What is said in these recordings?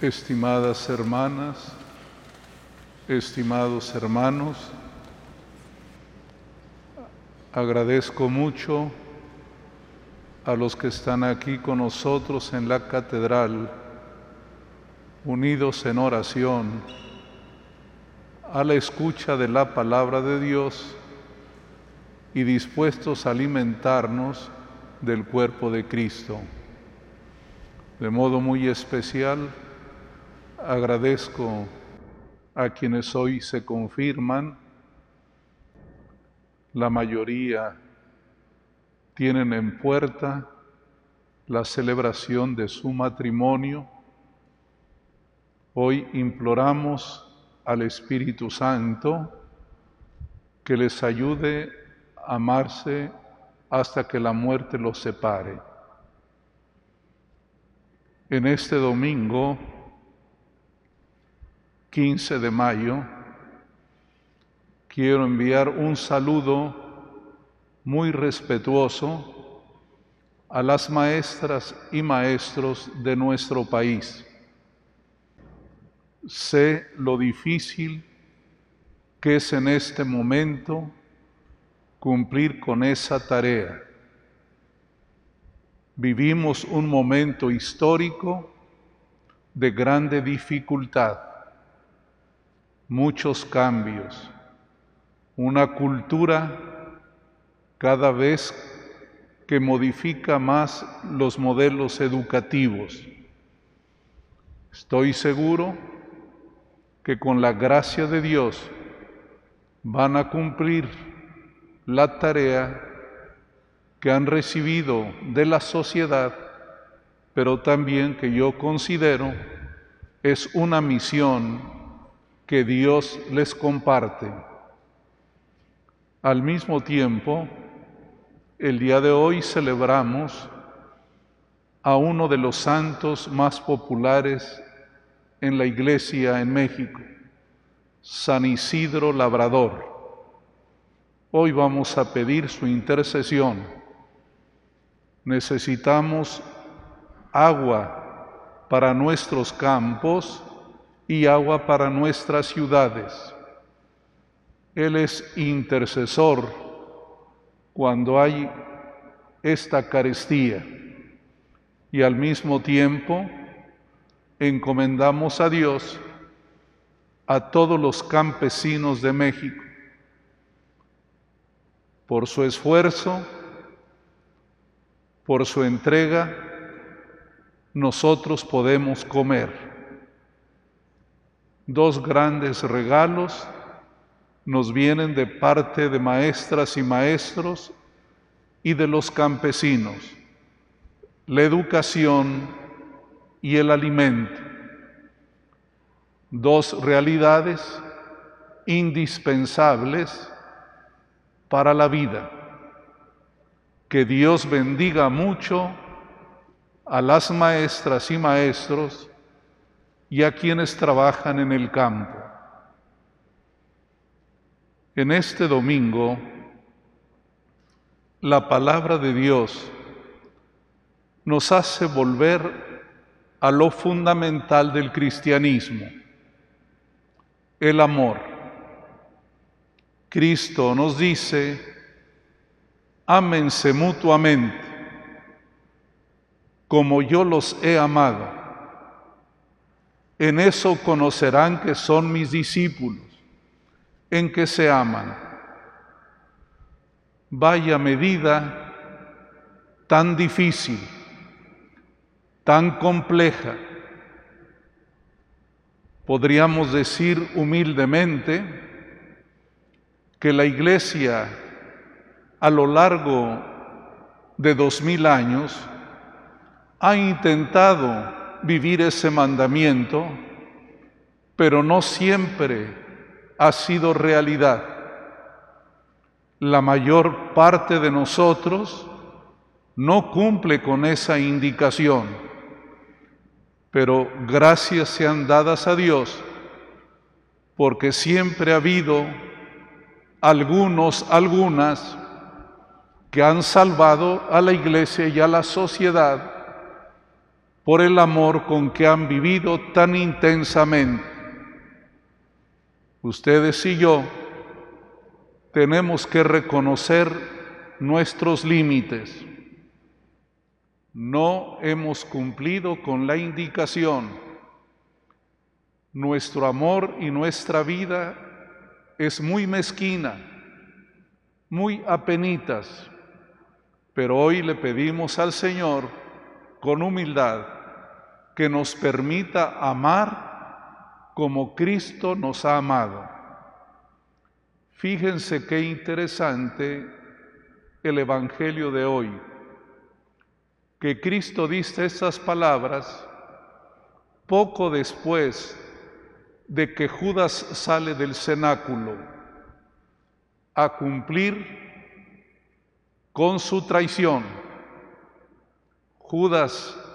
estimadas hermanas, estimados hermanos, agradezco mucho a los que están aquí con nosotros en la catedral, unidos en oración, a la escucha de la palabra de Dios y dispuestos a alimentarnos del cuerpo de Cristo. De modo muy especial, agradezco a quienes hoy se confirman, la mayoría tienen en puerta la celebración de su matrimonio. Hoy imploramos al Espíritu Santo que les ayude a amarse hasta que la muerte los separe. En este domingo 15 de mayo, quiero enviar un saludo muy respetuoso a las maestras y maestros de nuestro país. Sé lo difícil que es en este momento cumplir con esa tarea. Vivimos un momento histórico de grande dificultad muchos cambios, una cultura cada vez que modifica más los modelos educativos. Estoy seguro que con la gracia de Dios van a cumplir la tarea que han recibido de la sociedad, pero también que yo considero es una misión que Dios les comparte. Al mismo tiempo, el día de hoy celebramos a uno de los santos más populares en la iglesia en México, San Isidro Labrador. Hoy vamos a pedir su intercesión. Necesitamos agua para nuestros campos y agua para nuestras ciudades. Él es intercesor cuando hay esta carestía y al mismo tiempo encomendamos a Dios a todos los campesinos de México por su esfuerzo, por su entrega, nosotros podemos comer dos grandes regalos nos vienen de parte de maestras y maestros y de los campesinos, la educación y el alimento, dos realidades indispensables para la vida. Que Dios bendiga mucho a las maestras y maestros y a quienes trabajan en el campo. En este domingo, la palabra de Dios nos hace volver a lo fundamental del cristianismo, el amor. Cristo nos dice, ámense mutuamente, como yo los he amado en eso conocerán que son mis discípulos, en que se aman. Vaya medida tan difícil, tan compleja. Podríamos decir humildemente que la Iglesia a lo largo de dos mil años ha intentado vivir ese mandamiento, pero no siempre ha sido realidad. La mayor parte de nosotros no cumple con esa indicación, pero gracias sean dadas a Dios, porque siempre ha habido algunos, algunas, que han salvado a la iglesia y a la sociedad por el amor con que han vivido tan intensamente. Ustedes y yo tenemos que reconocer nuestros límites. No hemos cumplido con la indicación. Nuestro amor y nuestra vida es muy mezquina, muy apenitas, pero hoy le pedimos al Señor con humildad que nos permita amar como Cristo nos ha amado. Fíjense qué interesante el Evangelio de hoy, que Cristo dice estas palabras poco después de que Judas sale del cenáculo a cumplir con su traición. Judas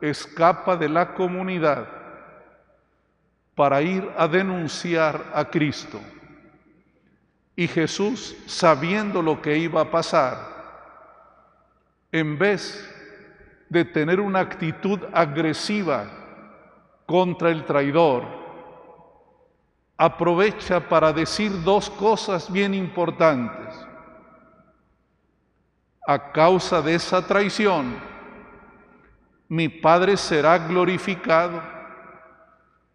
escapa de la comunidad para ir a denunciar a Cristo. Y Jesús, sabiendo lo que iba a pasar, en vez de tener una actitud agresiva contra el traidor, aprovecha para decir dos cosas bien importantes. A causa de esa traición, mi Padre será glorificado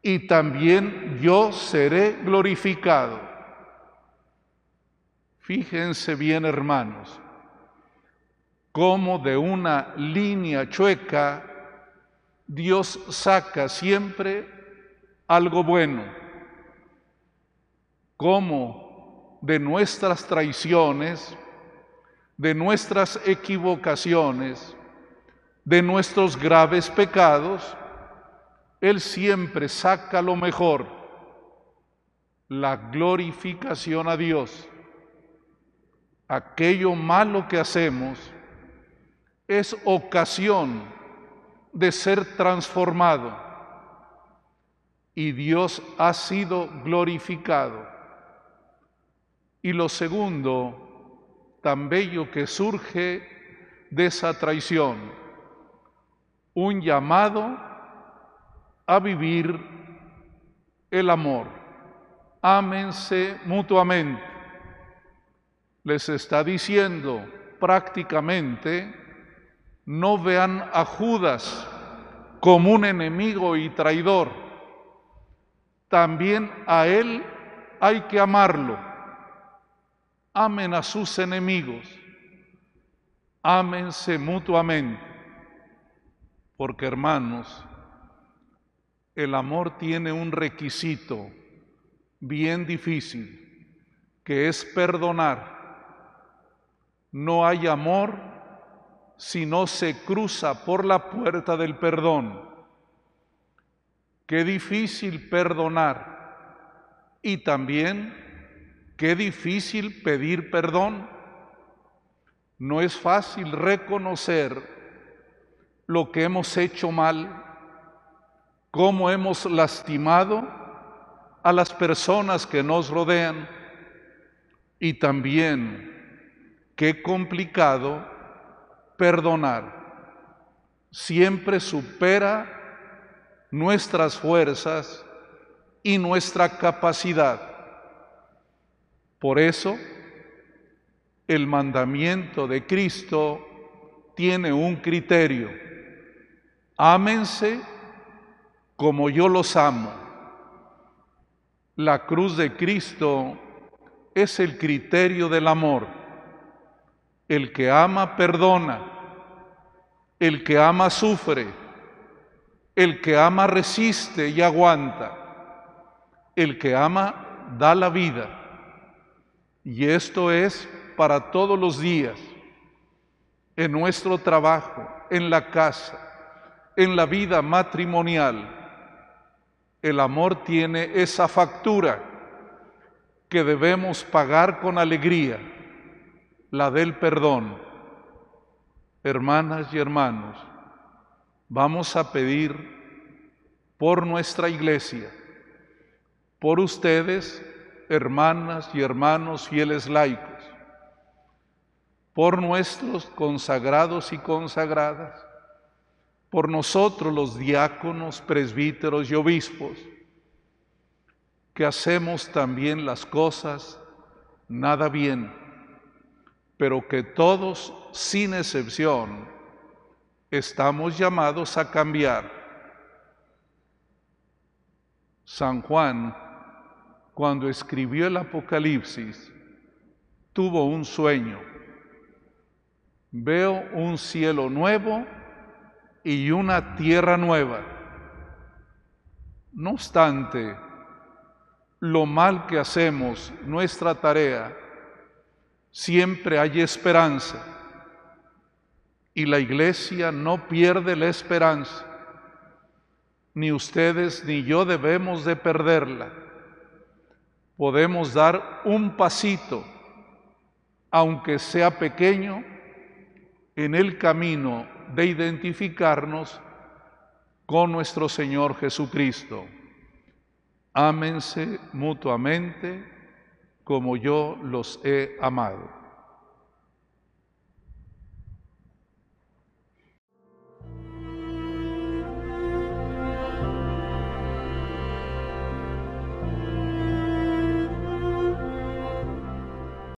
y también yo seré glorificado. Fíjense bien, hermanos, cómo de una línea chueca Dios saca siempre algo bueno, cómo de nuestras traiciones, de nuestras equivocaciones, de nuestros graves pecados, Él siempre saca lo mejor, la glorificación a Dios. Aquello malo que hacemos es ocasión de ser transformado y Dios ha sido glorificado. Y lo segundo, tan bello que surge de esa traición, un llamado a vivir el amor. Ámense mutuamente. Les está diciendo prácticamente, no vean a Judas como un enemigo y traidor. También a él hay que amarlo. Amen a sus enemigos. Ámense mutuamente. Porque hermanos, el amor tiene un requisito bien difícil, que es perdonar. No hay amor si no se cruza por la puerta del perdón. Qué difícil perdonar y también qué difícil pedir perdón. No es fácil reconocer lo que hemos hecho mal, cómo hemos lastimado a las personas que nos rodean y también qué complicado perdonar. Siempre supera nuestras fuerzas y nuestra capacidad. Por eso, el mandamiento de Cristo tiene un criterio ámense como yo los amo. La cruz de Cristo es el criterio del amor. El que ama perdona, el que ama sufre, el que ama resiste y aguanta, el que ama da la vida. Y esto es para todos los días, en nuestro trabajo, en la casa, en la vida matrimonial, el amor tiene esa factura que debemos pagar con alegría, la del perdón. Hermanas y hermanos, vamos a pedir por nuestra iglesia, por ustedes, hermanas y hermanos fieles laicos, por nuestros consagrados y consagradas, por nosotros los diáconos, presbíteros y obispos, que hacemos también las cosas nada bien, pero que todos, sin excepción, estamos llamados a cambiar. San Juan, cuando escribió el Apocalipsis, tuvo un sueño. Veo un cielo nuevo y una tierra nueva. No obstante, lo mal que hacemos, nuestra tarea, siempre hay esperanza. Y la iglesia no pierde la esperanza. Ni ustedes ni yo debemos de perderla. Podemos dar un pasito, aunque sea pequeño, en el camino de identificarnos con nuestro Señor Jesucristo. Ámense mutuamente como yo los he amado.